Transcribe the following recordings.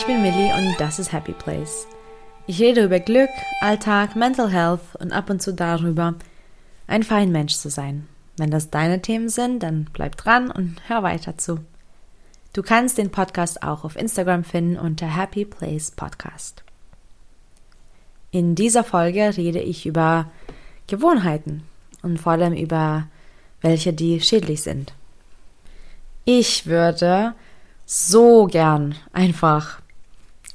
ich bin Millie und das ist Happy Place. Ich rede über Glück, Alltag, Mental Health und ab und zu darüber, ein fein Mensch zu sein. Wenn das deine Themen sind, dann bleib dran und hör weiter zu. Du kannst den Podcast auch auf Instagram finden unter Happy Place Podcast. In dieser Folge rede ich über Gewohnheiten und vor allem über welche, die schädlich sind. Ich würde so gern einfach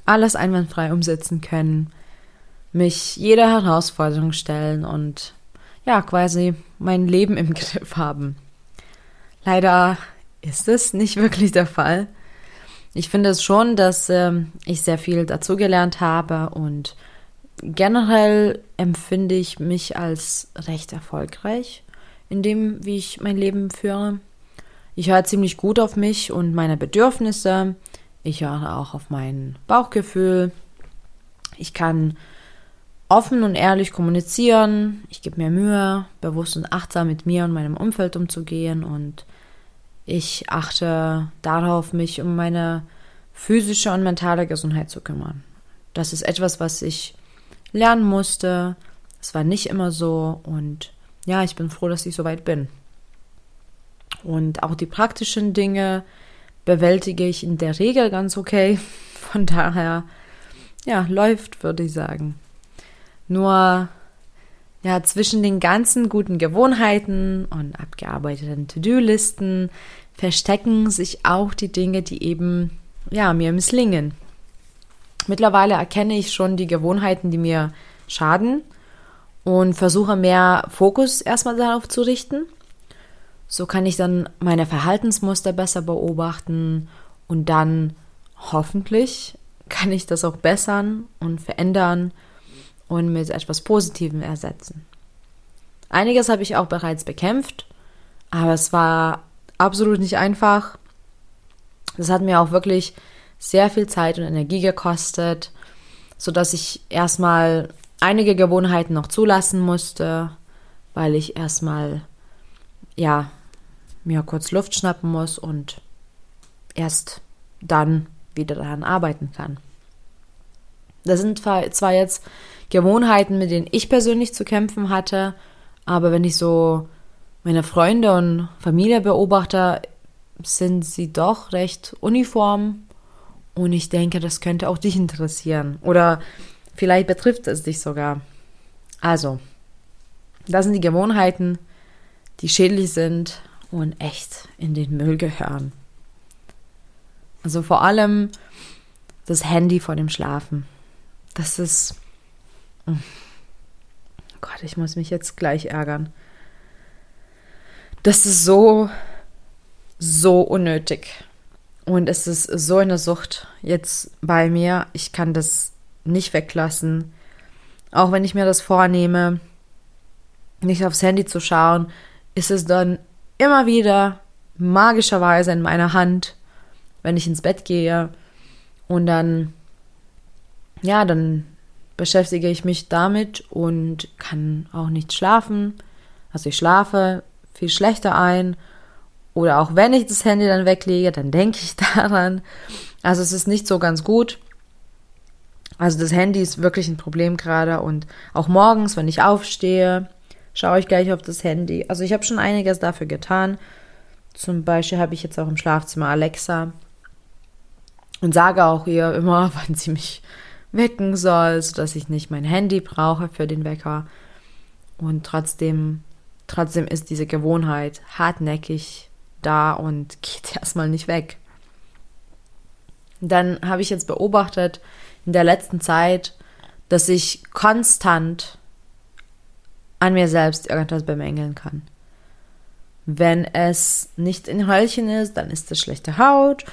alles einwandfrei umsetzen können, mich jeder Herausforderung stellen und ja, quasi mein Leben im Griff haben. Leider ist es nicht wirklich der Fall. Ich finde es schon, dass äh, ich sehr viel dazugelernt habe und generell empfinde ich mich als recht erfolgreich in dem, wie ich mein Leben führe. Ich höre ziemlich gut auf mich und meine Bedürfnisse. Ich höre auch auf mein Bauchgefühl. Ich kann offen und ehrlich kommunizieren. Ich gebe mir Mühe, bewusst und achtsam mit mir und meinem Umfeld umzugehen. Und ich achte darauf, mich um meine physische und mentale Gesundheit zu kümmern. Das ist etwas, was ich lernen musste. Es war nicht immer so. Und ja, ich bin froh, dass ich so weit bin. Und auch die praktischen Dinge bewältige ich in der Regel ganz okay. Von daher, ja, läuft, würde ich sagen. Nur, ja, zwischen den ganzen guten Gewohnheiten und abgearbeiteten To-Do-Listen verstecken sich auch die Dinge, die eben, ja, mir misslingen. Mittlerweile erkenne ich schon die Gewohnheiten, die mir schaden und versuche mehr Fokus erstmal darauf zu richten. So kann ich dann meine Verhaltensmuster besser beobachten und dann hoffentlich kann ich das auch bessern und verändern und mit etwas Positivem ersetzen. Einiges habe ich auch bereits bekämpft, aber es war absolut nicht einfach. Das hat mir auch wirklich sehr viel Zeit und Energie gekostet, sodass ich erstmal einige Gewohnheiten noch zulassen musste, weil ich erstmal ja mir kurz Luft schnappen muss und erst dann wieder daran arbeiten kann. Das sind zwar jetzt Gewohnheiten, mit denen ich persönlich zu kämpfen hatte, aber wenn ich so meine Freunde und Familie beobachte, sind sie doch recht uniform und ich denke, das könnte auch dich interessieren oder vielleicht betrifft es dich sogar. Also, das sind die Gewohnheiten, die schädlich sind und echt in den Müll gehören. Also vor allem das Handy vor dem Schlafen. Das ist. Oh Gott, ich muss mich jetzt gleich ärgern. Das ist so, so unnötig. Und es ist so eine Sucht jetzt bei mir. Ich kann das nicht weglassen. Auch wenn ich mir das vornehme, nicht aufs Handy zu schauen, ist es dann immer wieder magischerweise in meiner Hand, wenn ich ins Bett gehe. Und dann, ja, dann beschäftige ich mich damit und kann auch nicht schlafen. Also ich schlafe viel schlechter ein. Oder auch wenn ich das Handy dann weglege, dann denke ich daran. Also es ist nicht so ganz gut. Also das Handy ist wirklich ein Problem gerade und auch morgens, wenn ich aufstehe, schaue ich gleich auf das Handy. Also ich habe schon einiges dafür getan. Zum Beispiel habe ich jetzt auch im Schlafzimmer Alexa und sage auch ihr immer, wann sie mich wecken soll, sodass ich nicht mein Handy brauche für den Wecker. Und trotzdem, trotzdem ist diese Gewohnheit hartnäckig da und geht erstmal nicht weg. Dann habe ich jetzt beobachtet in der letzten Zeit, dass ich konstant an mir selbst irgendwas bemängeln kann. Wenn es nicht in Röllchen ist, dann ist es schlechte Haut.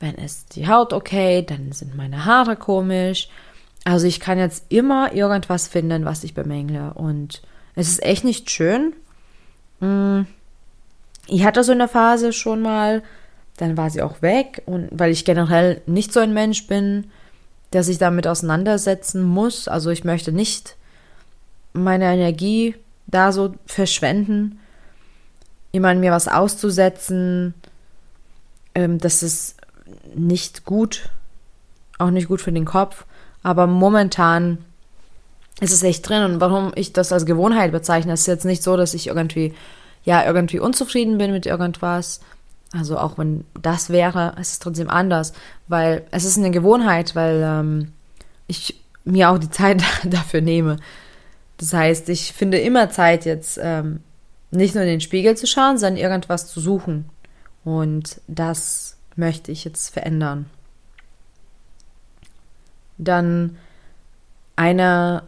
Wenn es die Haut okay, dann sind meine Haare komisch. Also ich kann jetzt immer irgendwas finden, was ich bemängle. Und es ist echt nicht schön. Mm. Ich hatte so eine Phase schon mal, dann war sie auch weg. Und weil ich generell nicht so ein Mensch bin, der sich damit auseinandersetzen muss. Also ich möchte nicht meine Energie da so verschwenden, jemandem mir was auszusetzen, ähm, das ist nicht gut. auch nicht gut für den Kopf. Aber momentan ist es echt drin. Und warum ich das als Gewohnheit bezeichne, ist jetzt nicht so, dass ich irgendwie, ja, irgendwie unzufrieden bin mit irgendwas. Also auch wenn das wäre, ist es trotzdem anders, weil es ist eine Gewohnheit, weil ähm, ich mir auch die Zeit dafür nehme. Das heißt, ich finde immer Zeit jetzt ähm, nicht nur in den Spiegel zu schauen, sondern irgendwas zu suchen. Und das möchte ich jetzt verändern. Dann eine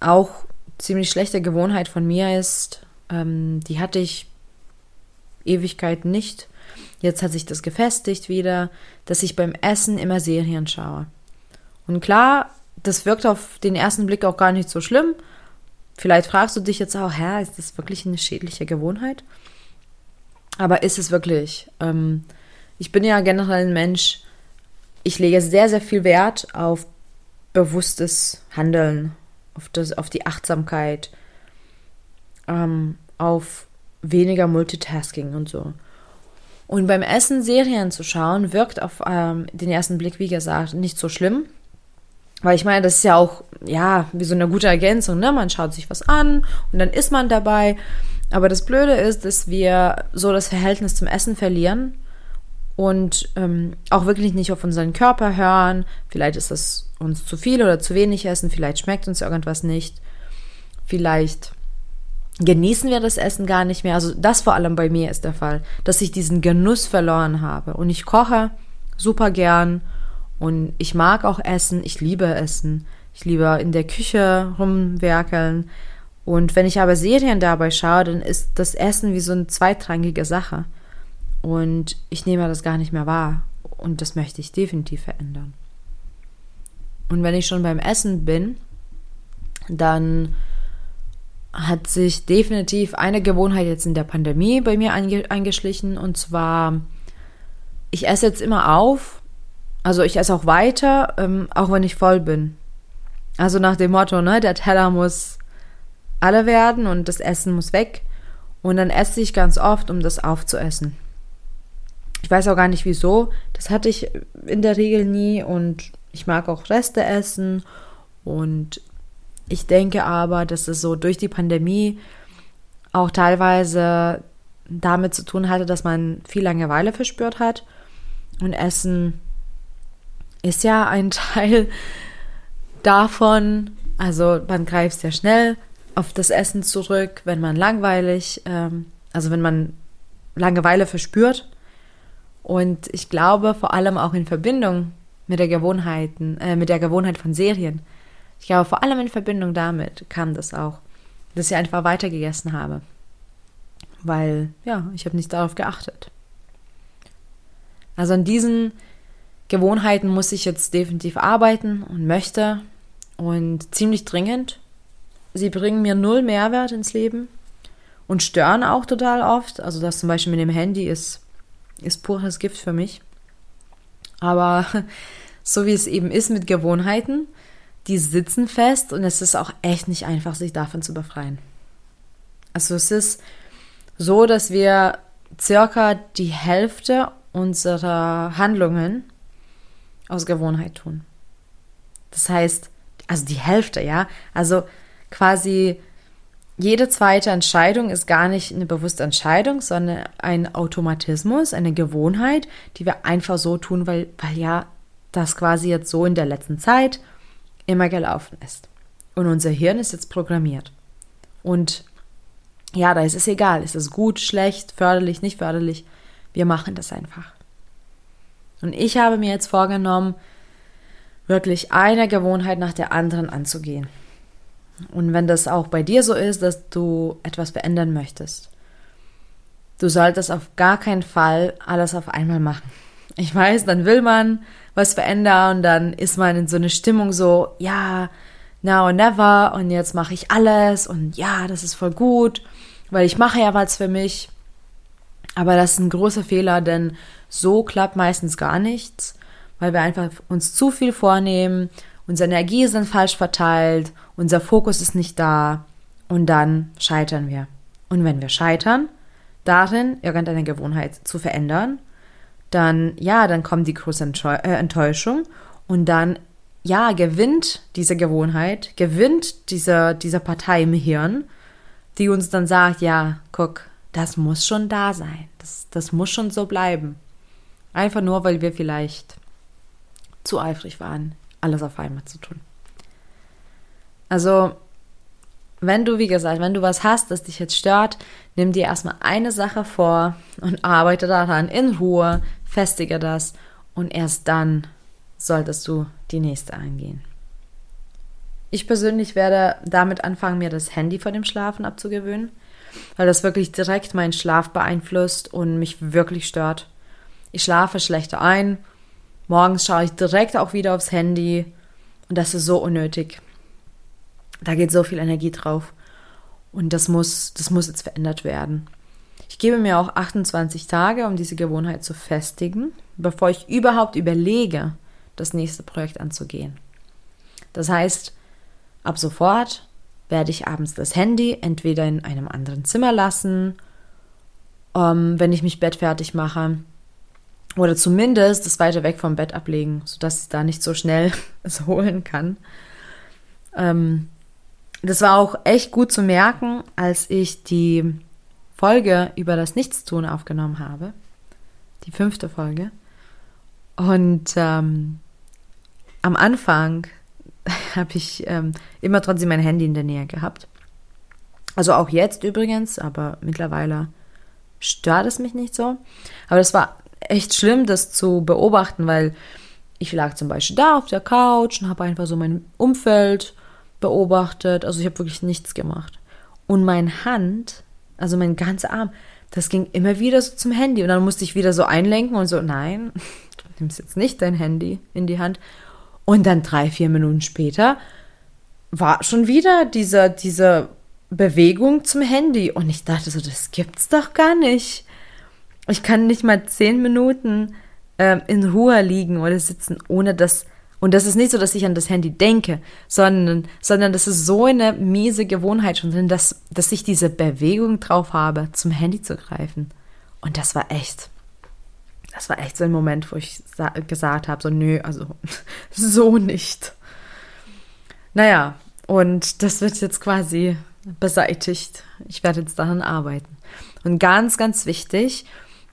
auch ziemlich schlechte Gewohnheit von mir ist, ähm, die hatte ich Ewigkeit nicht. Jetzt hat sich das gefestigt wieder, dass ich beim Essen immer Serien schaue. Und klar, das wirkt auf den ersten Blick auch gar nicht so schlimm. Vielleicht fragst du dich jetzt auch, hä, ist das wirklich eine schädliche Gewohnheit? Aber ist es wirklich? Ähm, ich bin ja generell ein Mensch, ich lege sehr, sehr viel Wert auf bewusstes Handeln, auf, das, auf die Achtsamkeit, ähm, auf weniger Multitasking und so. Und beim Essen Serien zu schauen, wirkt auf ähm, den ersten Blick, wie gesagt, nicht so schlimm. Weil ich meine, das ist ja auch, ja, wie so eine gute Ergänzung, ne? Man schaut sich was an und dann isst man dabei. Aber das Blöde ist, dass wir so das Verhältnis zum Essen verlieren und ähm, auch wirklich nicht auf unseren Körper hören. Vielleicht ist das uns zu viel oder zu wenig Essen, vielleicht schmeckt uns irgendwas nicht. Vielleicht genießen wir das Essen gar nicht mehr. Also das vor allem bei mir ist der Fall, dass ich diesen Genuss verloren habe. Und ich koche super gern und ich mag auch Essen, ich liebe Essen. Ich liebe in der Küche rumwerkeln. Und wenn ich aber Serien dabei schaue, dann ist das Essen wie so eine zweitrangige Sache. Und ich nehme das gar nicht mehr wahr. Und das möchte ich definitiv verändern. Und wenn ich schon beim Essen bin, dann hat sich definitiv eine Gewohnheit jetzt in der Pandemie bei mir eingeschlichen. Und zwar, ich esse jetzt immer auf also ich esse auch weiter, ähm, auch wenn ich voll bin. Also nach dem Motto, ne, der Teller muss alle werden und das Essen muss weg. Und dann esse ich ganz oft, um das aufzuessen. Ich weiß auch gar nicht wieso. Das hatte ich in der Regel nie und ich mag auch Reste essen. Und ich denke aber, dass es so durch die Pandemie auch teilweise damit zu tun hatte, dass man viel Langeweile verspürt hat und Essen ist ja ein Teil davon. Also man greift sehr schnell auf das Essen zurück, wenn man langweilig, ähm, also wenn man Langeweile verspürt. Und ich glaube vor allem auch in Verbindung mit der Gewohnheiten, äh, mit der Gewohnheit von Serien. Ich glaube vor allem in Verbindung damit kam das auch, dass ich einfach weitergegessen habe. Weil, ja, ich habe nicht darauf geachtet. Also an diesen Gewohnheiten muss ich jetzt definitiv arbeiten und möchte und ziemlich dringend. Sie bringen mir null Mehrwert ins Leben und stören auch total oft. Also das zum Beispiel mit dem Handy ist, ist pures Gift für mich. Aber so wie es eben ist mit Gewohnheiten, die sitzen fest und es ist auch echt nicht einfach, sich davon zu befreien. Also es ist so, dass wir circa die Hälfte unserer Handlungen aus Gewohnheit tun. Das heißt, also die Hälfte, ja. Also quasi jede zweite Entscheidung ist gar nicht eine bewusste Entscheidung, sondern ein Automatismus, eine Gewohnheit, die wir einfach so tun, weil, weil ja das quasi jetzt so in der letzten Zeit immer gelaufen ist. Und unser Hirn ist jetzt programmiert. Und ja, da ist es egal, ist es gut, schlecht, förderlich, nicht förderlich. Wir machen das einfach. Und ich habe mir jetzt vorgenommen, wirklich eine Gewohnheit nach der anderen anzugehen. Und wenn das auch bei dir so ist, dass du etwas verändern möchtest, du solltest auf gar keinen Fall alles auf einmal machen. Ich weiß, dann will man was verändern und dann ist man in so eine Stimmung so, ja, now or never und jetzt mache ich alles und ja, das ist voll gut, weil ich mache ja was für mich. Aber das ist ein großer Fehler, denn so klappt meistens gar nichts, weil wir einfach uns zu viel vornehmen, unsere Energie ist falsch verteilt, unser Fokus ist nicht da und dann scheitern wir. Und wenn wir scheitern, darin irgendeine Gewohnheit zu verändern, dann ja, dann kommt die große äh, Enttäuschung Und dann, ja, gewinnt diese Gewohnheit, gewinnt diese, diese Partei im Hirn, die uns dann sagt, ja, guck, das muss schon da sein. Das, das muss schon so bleiben. Einfach nur, weil wir vielleicht zu eifrig waren, alles auf einmal zu tun. Also, wenn du, wie gesagt, wenn du was hast, das dich jetzt stört, nimm dir erstmal eine Sache vor und arbeite daran in Ruhe, festige das und erst dann solltest du die nächste angehen. Ich persönlich werde damit anfangen, mir das Handy vor dem Schlafen abzugewöhnen, weil das wirklich direkt meinen Schlaf beeinflusst und mich wirklich stört. Ich schlafe schlechter ein, morgens schaue ich direkt auch wieder aufs Handy und das ist so unnötig. Da geht so viel Energie drauf und das muss, das muss jetzt verändert werden. Ich gebe mir auch 28 Tage, um diese Gewohnheit zu festigen, bevor ich überhaupt überlege, das nächste Projekt anzugehen. Das heißt, Ab sofort werde ich abends das Handy entweder in einem anderen Zimmer lassen, ähm, wenn ich mich bettfertig mache, oder zumindest das weiter weg vom Bett ablegen, sodass ich da nicht so schnell es holen kann. Ähm, das war auch echt gut zu merken, als ich die Folge über das Nichtstun aufgenommen habe. Die fünfte Folge. Und ähm, am Anfang habe ich ähm, immer trotzdem mein Handy in der Nähe gehabt. Also auch jetzt übrigens, aber mittlerweile stört es mich nicht so. Aber das war echt schlimm, das zu beobachten, weil ich lag zum Beispiel da auf der Couch und habe einfach so mein Umfeld beobachtet. Also ich habe wirklich nichts gemacht. Und meine Hand, also mein ganzer Arm, das ging immer wieder so zum Handy. Und dann musste ich wieder so einlenken und so, nein, du nimmst jetzt nicht dein Handy in die Hand. Und dann drei, vier Minuten später war schon wieder diese, diese Bewegung zum Handy. Und ich dachte so, das gibt's doch gar nicht. Ich kann nicht mal zehn Minuten äh, in Ruhe liegen oder sitzen, ohne dass. Und das ist nicht so, dass ich an das Handy denke, sondern, sondern das ist so eine miese Gewohnheit schon drin, dass, dass ich diese Bewegung drauf habe, zum Handy zu greifen. Und das war echt das war echt so ein Moment, wo ich gesagt habe, so nö, also so nicht. Naja, und das wird jetzt quasi beseitigt. Ich werde jetzt daran arbeiten. Und ganz, ganz wichtig,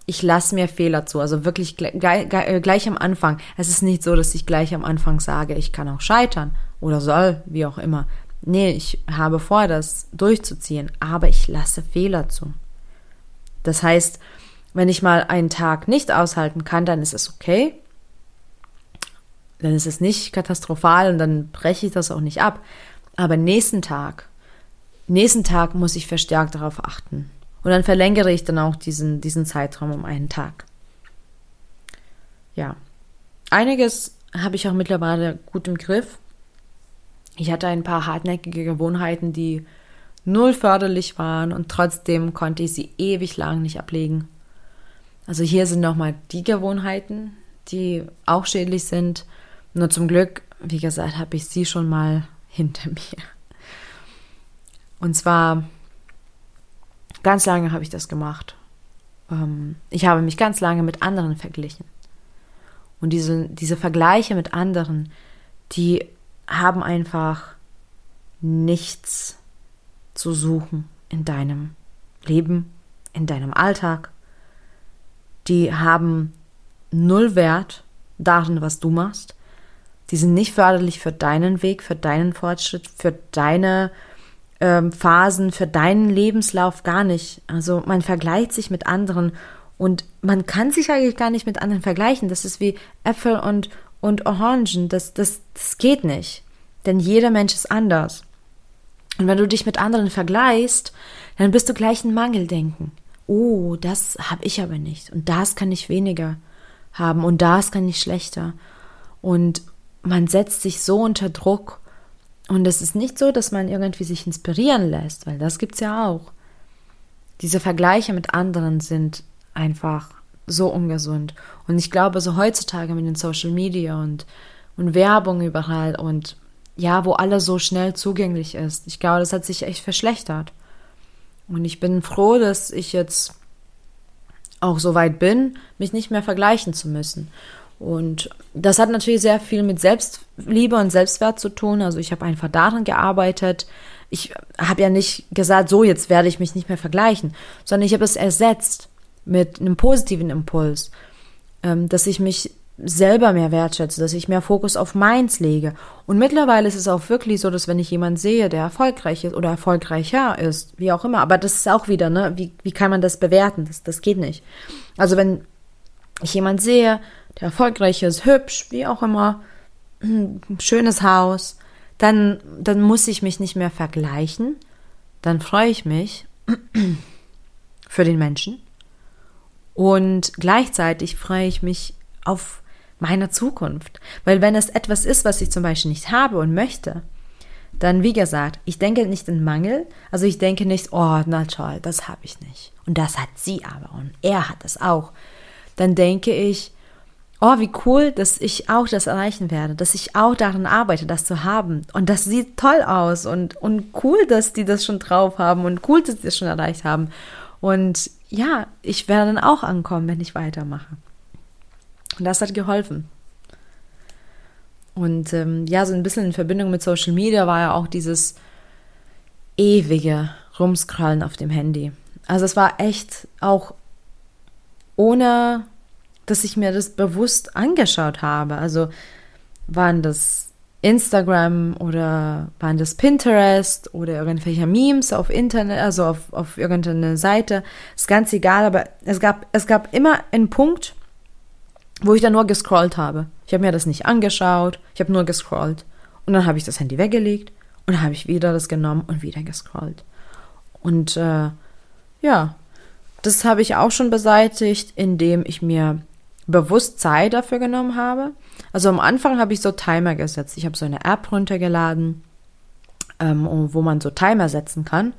ich lasse mir Fehler zu. Also wirklich gleich, äh, gleich, am Anfang. Es ist nicht so, dass ich gleich am Anfang sage, ich kann auch scheitern oder soll, wie auch immer. Nee, ich habe vor, das durchzuziehen, aber ich lasse Fehler zu. Das heißt, wenn ich mal einen Tag nicht aushalten kann, dann ist es okay. Dann ist es nicht katastrophal und dann breche ich das auch nicht ab. Aber nächsten Tag, nächsten Tag muss ich verstärkt darauf achten. Und dann verlängere ich dann auch diesen, diesen Zeitraum um einen Tag. Ja. Einiges habe ich auch mittlerweile gut im Griff. Ich hatte ein paar hartnäckige Gewohnheiten, die null förderlich waren und trotzdem konnte ich sie ewig lang nicht ablegen. Also hier sind nochmal die Gewohnheiten, die auch schädlich sind. Nur zum Glück, wie gesagt, habe ich sie schon mal hinter mir. Und zwar, ganz lange habe ich das gemacht. Ähm, ich habe mich ganz lange mit anderen verglichen. Und diese, diese Vergleiche mit anderen, die haben einfach nichts zu suchen in deinem Leben, in deinem Alltag die haben null Wert darin, was du machst. Die sind nicht förderlich für deinen Weg, für deinen Fortschritt, für deine ähm, Phasen, für deinen Lebenslauf gar nicht. Also man vergleicht sich mit anderen und man kann sich eigentlich gar nicht mit anderen vergleichen. Das ist wie Äpfel und, und Orangen. Das, das, das geht nicht. Denn jeder Mensch ist anders. Und wenn du dich mit anderen vergleichst, dann bist du gleich ein Mangeldenken oh, das habe ich aber nicht und das kann ich weniger haben und das kann ich schlechter. Und man setzt sich so unter Druck und es ist nicht so, dass man irgendwie sich inspirieren lässt, weil das gibt es ja auch. Diese Vergleiche mit anderen sind einfach so ungesund. Und ich glaube, so heutzutage mit den Social Media und, und Werbung überall und ja, wo alles so schnell zugänglich ist, ich glaube, das hat sich echt verschlechtert. Und ich bin froh, dass ich jetzt auch so weit bin, mich nicht mehr vergleichen zu müssen. Und das hat natürlich sehr viel mit Selbstliebe und Selbstwert zu tun. Also ich habe einfach daran gearbeitet. Ich habe ja nicht gesagt, so jetzt werde ich mich nicht mehr vergleichen, sondern ich habe es ersetzt mit einem positiven Impuls, ähm, dass ich mich selber mehr wertschätze, dass ich mehr Fokus auf meins lege. Und mittlerweile ist es auch wirklich so, dass wenn ich jemanden sehe, der erfolgreich ist oder erfolgreicher ist, wie auch immer, aber das ist auch wieder, ne, wie, wie kann man das bewerten? Das, das geht nicht. Also wenn ich jemanden sehe, der erfolgreich ist, hübsch, wie auch immer, schönes Haus, dann, dann muss ich mich nicht mehr vergleichen, dann freue ich mich für den Menschen und gleichzeitig freue ich mich auf meiner Zukunft. Weil wenn es etwas ist, was ich zum Beispiel nicht habe und möchte, dann, wie gesagt, ich denke nicht in Mangel. Also ich denke nicht, oh, na toll, das habe ich nicht. Und das hat sie aber und er hat es auch. Dann denke ich, oh, wie cool, dass ich auch das erreichen werde, dass ich auch daran arbeite, das zu haben. Und das sieht toll aus und, und cool, dass die das schon drauf haben und cool, dass die das schon erreicht haben. Und ja, ich werde dann auch ankommen, wenn ich weitermache. Und das hat geholfen. Und ähm, ja, so ein bisschen in Verbindung mit Social Media war ja auch dieses ewige Rumscrollen auf dem Handy. Also es war echt auch ohne, dass ich mir das bewusst angeschaut habe. Also waren das Instagram oder waren das Pinterest oder irgendwelche Memes auf Internet, also auf, auf irgendeine Seite. Ist ganz egal, aber es gab, es gab immer einen Punkt, wo ich dann nur gescrollt habe. Ich habe mir das nicht angeschaut, ich habe nur gescrollt. Und dann habe ich das Handy weggelegt und habe ich wieder das genommen und wieder gescrollt. Und äh, ja, das habe ich auch schon beseitigt, indem ich mir bewusst Zeit dafür genommen habe. Also am Anfang habe ich so Timer gesetzt. Ich habe so eine App runtergeladen, ähm, wo man so Timer setzen kann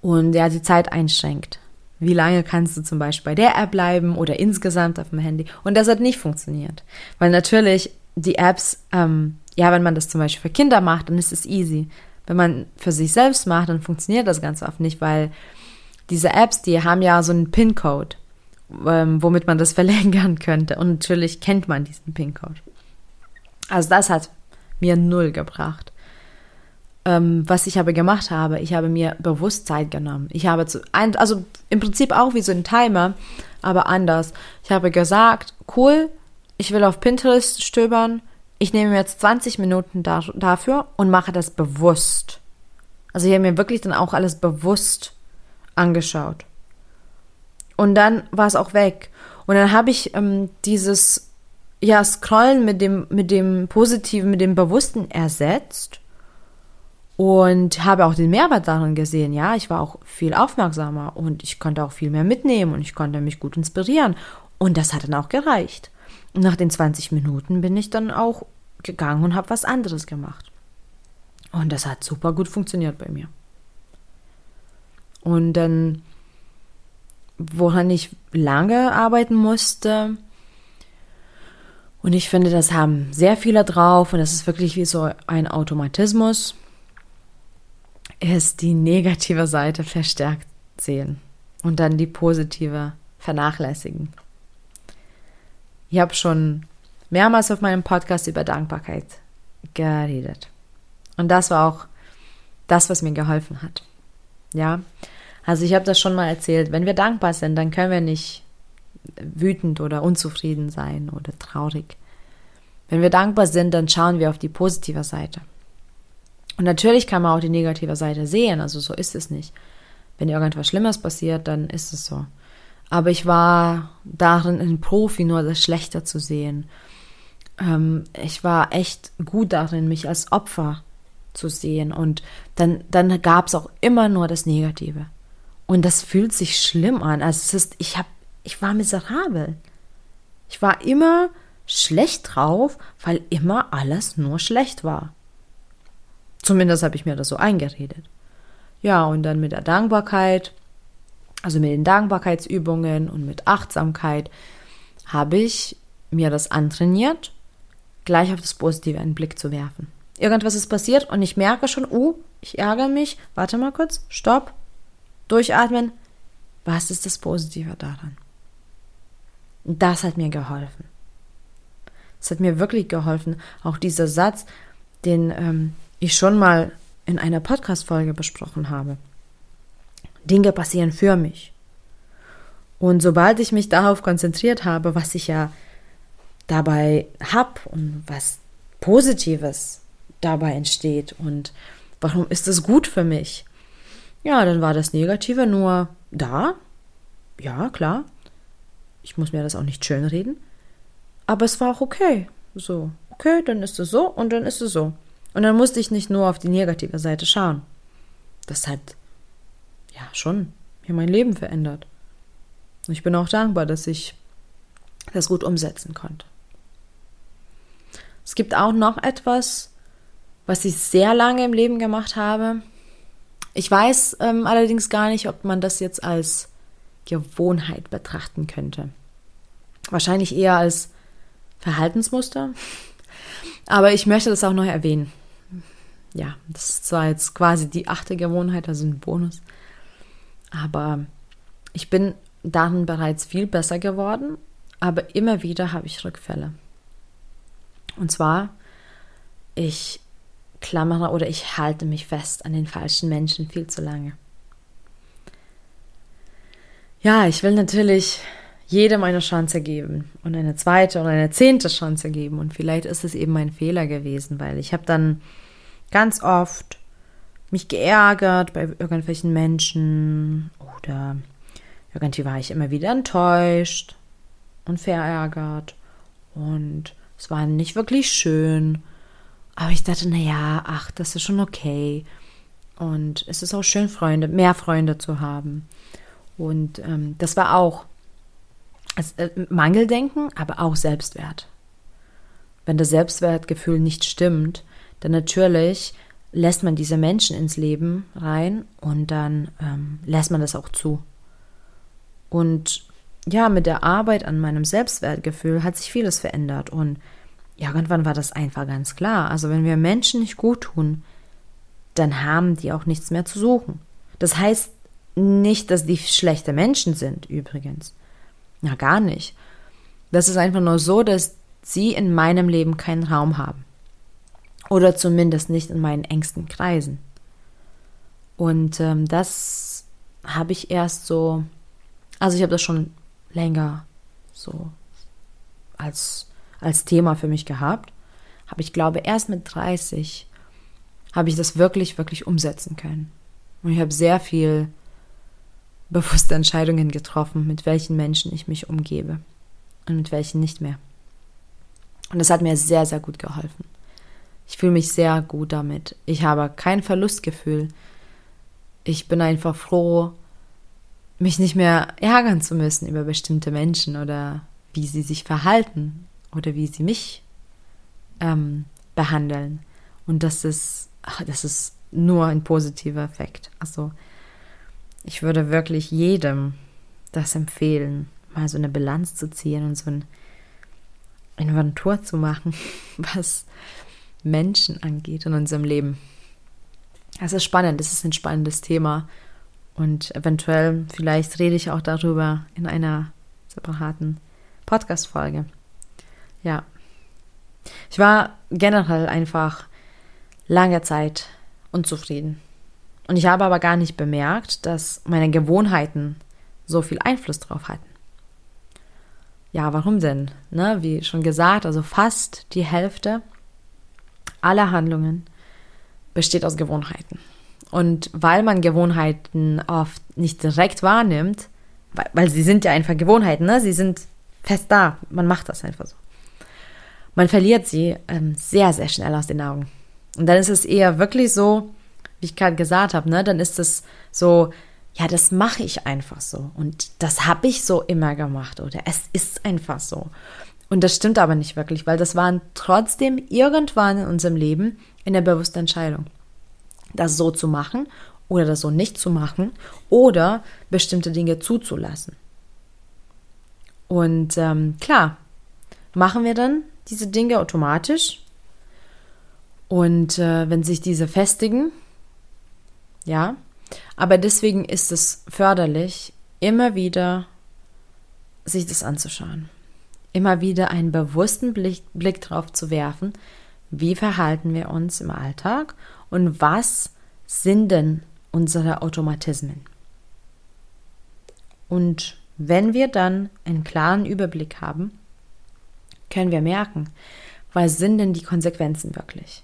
und ja die Zeit einschränkt. Wie lange kannst du zum Beispiel bei der App bleiben oder insgesamt auf dem Handy? Und das hat nicht funktioniert. Weil natürlich die Apps, ähm, ja, wenn man das zum Beispiel für Kinder macht, dann ist es easy. Wenn man für sich selbst macht, dann funktioniert das ganz oft nicht, weil diese Apps, die haben ja so einen PIN-Code, ähm, womit man das verlängern könnte. Und natürlich kennt man diesen PIN-Code. Also das hat mir null gebracht. Ähm, was ich aber gemacht habe, ich habe mir bewusst Zeit genommen. Ich habe zu, ein, also im Prinzip auch wie so ein Timer, aber anders. Ich habe gesagt, cool, ich will auf Pinterest stöbern. Ich nehme mir jetzt 20 Minuten da, dafür und mache das bewusst. Also ich habe mir wirklich dann auch alles bewusst angeschaut. Und dann war es auch weg. Und dann habe ich ähm, dieses ja Scrollen mit dem mit dem positiven, mit dem Bewussten ersetzt und habe auch den Mehrwert darin gesehen. Ja, ich war auch viel aufmerksamer und ich konnte auch viel mehr mitnehmen und ich konnte mich gut inspirieren. Und das hat dann auch gereicht. Und nach den 20 Minuten bin ich dann auch gegangen und habe was anderes gemacht. Und das hat super gut funktioniert bei mir. Und dann, woran ich lange arbeiten musste, und ich finde, das haben sehr viele drauf und das ist wirklich wie so ein Automatismus ist die negative Seite verstärkt sehen und dann die positive vernachlässigen. Ich habe schon mehrmals auf meinem Podcast über Dankbarkeit geredet. Und das war auch das, was mir geholfen hat. Ja, also ich habe das schon mal erzählt. Wenn wir dankbar sind, dann können wir nicht wütend oder unzufrieden sein oder traurig. Wenn wir dankbar sind, dann schauen wir auf die positive Seite. Und natürlich kann man auch die negative Seite sehen, also so ist es nicht. Wenn irgendwas Schlimmes passiert, dann ist es so. Aber ich war darin ein Profi, nur das Schlechte zu sehen. Ähm, ich war echt gut darin, mich als Opfer zu sehen. Und dann, dann gab es auch immer nur das Negative. Und das fühlt sich schlimm an. Also es ist, ich hab, ich war miserabel. Ich war immer schlecht drauf, weil immer alles nur schlecht war. Zumindest habe ich mir das so eingeredet. Ja, und dann mit der Dankbarkeit, also mit den Dankbarkeitsübungen und mit Achtsamkeit, habe ich mir das antrainiert, gleich auf das Positive einen Blick zu werfen. Irgendwas ist passiert und ich merke schon, uh, ich ärgere mich. Warte mal kurz, stopp, durchatmen. Was ist das Positive daran? Das hat mir geholfen. Es hat mir wirklich geholfen. Auch dieser Satz, den ähm, ich schon mal in einer Podcast-Folge besprochen habe. Dinge passieren für mich. Und sobald ich mich darauf konzentriert habe, was ich ja dabei habe und was Positives dabei entsteht und warum ist das gut für mich, ja, dann war das Negative nur da. Ja, klar. Ich muss mir das auch nicht schönreden. Aber es war auch okay. So, okay, dann ist es so und dann ist es so. Und dann musste ich nicht nur auf die negative Seite schauen. Das hat ja schon mir mein Leben verändert. Und ich bin auch dankbar, dass ich das gut umsetzen konnte. Es gibt auch noch etwas, was ich sehr lange im Leben gemacht habe. Ich weiß ähm, allerdings gar nicht, ob man das jetzt als Gewohnheit betrachten könnte. Wahrscheinlich eher als Verhaltensmuster. Aber ich möchte das auch noch erwähnen. Ja, das ist zwar jetzt quasi die achte Gewohnheit, also ein Bonus. Aber ich bin dann bereits viel besser geworden, aber immer wieder habe ich Rückfälle. Und zwar, ich klammere oder ich halte mich fest an den falschen Menschen viel zu lange. Ja, ich will natürlich jedem eine Chance geben und eine zweite und eine zehnte Chance geben. Und vielleicht ist es eben ein Fehler gewesen, weil ich habe dann ganz oft mich geärgert bei irgendwelchen Menschen oder irgendwie war ich immer wieder enttäuscht und verärgert und es war nicht wirklich schön. Aber ich dachte, naja, ach, das ist schon okay. Und es ist auch schön, Freunde, mehr Freunde zu haben. Und ähm, das war auch also, äh, Mangeldenken, aber auch Selbstwert. Wenn das Selbstwertgefühl nicht stimmt, dann natürlich lässt man diese Menschen ins Leben rein und dann ähm, lässt man das auch zu. Und ja, mit der Arbeit an meinem Selbstwertgefühl hat sich vieles verändert und irgendwann war das einfach ganz klar. Also wenn wir Menschen nicht gut tun, dann haben die auch nichts mehr zu suchen. Das heißt nicht, dass die schlechte Menschen sind, übrigens. Ja, gar nicht. Das ist einfach nur so, dass sie in meinem Leben keinen Raum haben. Oder zumindest nicht in meinen engsten Kreisen. Und ähm, das habe ich erst so, also ich habe das schon länger so als, als Thema für mich gehabt. Aber ich glaube, erst mit 30 habe ich das wirklich, wirklich umsetzen können. Und ich habe sehr viel bewusste Entscheidungen getroffen, mit welchen Menschen ich mich umgebe und mit welchen nicht mehr. Und das hat mir sehr, sehr gut geholfen. Ich fühle mich sehr gut damit. Ich habe kein Verlustgefühl. Ich bin einfach froh, mich nicht mehr ärgern zu müssen über bestimmte Menschen oder wie sie sich verhalten oder wie sie mich ähm, behandeln. Und das ist, ach, das ist nur ein positiver Effekt. Also ich würde wirklich jedem das empfehlen, mal so eine Bilanz zu ziehen und so ein Inventur zu machen, was Menschen angeht in unserem Leben. Es ist spannend, es ist ein spannendes Thema und eventuell, vielleicht rede ich auch darüber in einer separaten Podcast-Folge. Ja. Ich war generell einfach lange Zeit unzufrieden. Und ich habe aber gar nicht bemerkt, dass meine Gewohnheiten so viel Einfluss drauf hatten. Ja, warum denn? Ne, wie schon gesagt, also fast die Hälfte aller Handlungen besteht aus Gewohnheiten. Und weil man Gewohnheiten oft nicht direkt wahrnimmt, weil, weil sie sind ja einfach Gewohnheiten, ne? sie sind fest da, man macht das einfach so. Man verliert sie ähm, sehr, sehr schnell aus den Augen. Und dann ist es eher wirklich so, wie ich gerade gesagt habe, ne? dann ist es so, ja, das mache ich einfach so. Und das habe ich so immer gemacht oder es ist einfach so. Und das stimmt aber nicht wirklich, weil das waren trotzdem irgendwann in unserem Leben eine bewusste Entscheidung. Das so zu machen oder das so nicht zu machen oder bestimmte Dinge zuzulassen. Und ähm, klar, machen wir dann diese Dinge automatisch. Und äh, wenn sich diese festigen, ja, aber deswegen ist es förderlich, immer wieder sich das anzuschauen immer wieder einen bewussten Blick, Blick drauf zu werfen, wie verhalten wir uns im Alltag und was sind denn unsere Automatismen. Und wenn wir dann einen klaren Überblick haben, können wir merken, was sind denn die Konsequenzen wirklich?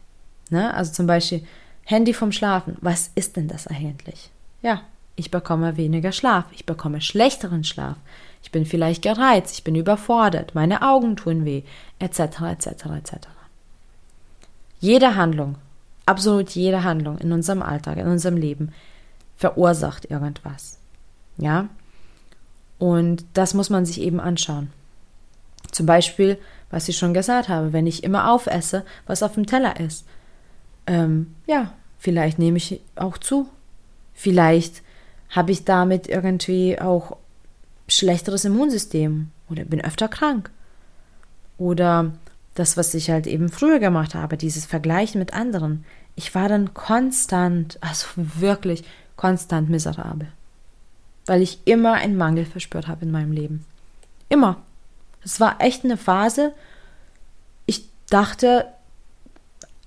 Ne? Also zum Beispiel Handy vom Schlafen. Was ist denn das eigentlich? Ja, ich bekomme weniger Schlaf, ich bekomme schlechteren Schlaf, ich bin vielleicht gereizt, ich bin überfordert, meine Augen tun weh, etc., etc., etc. Jede Handlung, absolut jede Handlung in unserem Alltag, in unserem Leben verursacht irgendwas. Ja? Und das muss man sich eben anschauen. Zum Beispiel, was ich schon gesagt habe, wenn ich immer aufesse, was auf dem Teller ist. Ähm, ja, vielleicht nehme ich auch zu. Vielleicht habe ich damit irgendwie auch schlechteres Immunsystem oder bin öfter krank. Oder das, was ich halt eben früher gemacht habe, dieses Vergleichen mit anderen. Ich war dann konstant, also wirklich konstant miserabel. Weil ich immer einen Mangel verspürt habe in meinem Leben. Immer. Es war echt eine Phase, ich dachte,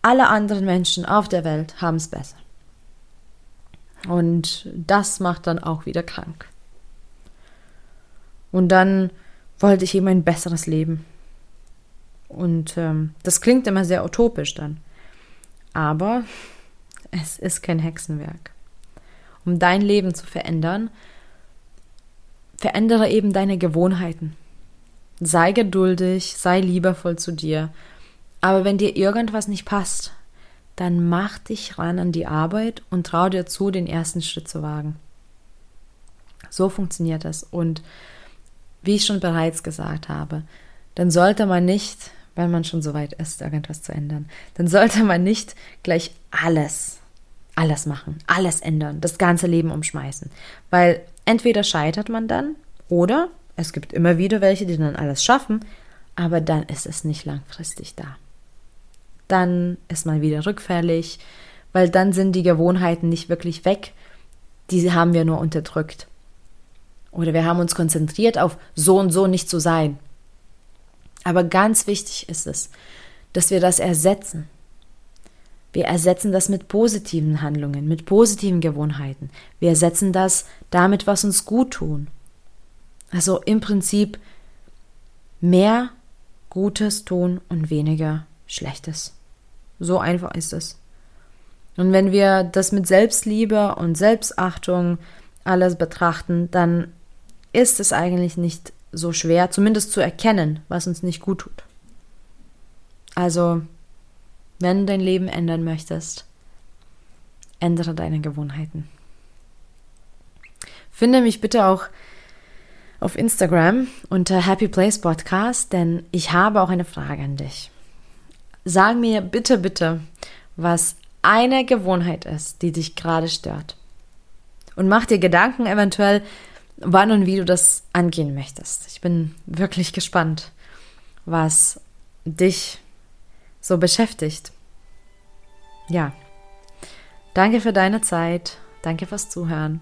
alle anderen Menschen auf der Welt haben es besser. Und das macht dann auch wieder krank. Und dann wollte ich eben ein besseres Leben. Und ähm, das klingt immer sehr utopisch dann. Aber es ist kein Hexenwerk. Um dein Leben zu verändern, verändere eben deine Gewohnheiten. Sei geduldig, sei liebevoll zu dir. Aber wenn dir irgendwas nicht passt, dann mach dich ran an die Arbeit und trau dir zu, den ersten Schritt zu wagen. So funktioniert das. Und wie ich schon bereits gesagt habe, dann sollte man nicht, wenn man schon so weit ist, irgendwas zu ändern, dann sollte man nicht gleich alles, alles machen, alles ändern, das ganze Leben umschmeißen. Weil entweder scheitert man dann oder es gibt immer wieder welche, die dann alles schaffen, aber dann ist es nicht langfristig da dann ist man wieder rückfällig, weil dann sind die Gewohnheiten nicht wirklich weg, die haben wir nur unterdrückt. Oder wir haben uns konzentriert auf so und so nicht zu sein. Aber ganz wichtig ist es, dass wir das ersetzen. Wir ersetzen das mit positiven Handlungen, mit positiven Gewohnheiten. Wir ersetzen das damit, was uns gut tun. Also im Prinzip mehr Gutes tun und weniger Schlechtes. So einfach ist es. Und wenn wir das mit Selbstliebe und Selbstachtung alles betrachten, dann ist es eigentlich nicht so schwer, zumindest zu erkennen, was uns nicht gut tut. Also, wenn du dein Leben ändern möchtest, ändere deine Gewohnheiten. Finde mich bitte auch auf Instagram unter Happy Place Podcast, denn ich habe auch eine Frage an dich. Sag mir bitte, bitte, was eine Gewohnheit ist, die dich gerade stört. Und mach dir Gedanken eventuell, wann und wie du das angehen möchtest. Ich bin wirklich gespannt, was dich so beschäftigt. Ja, danke für deine Zeit, danke fürs Zuhören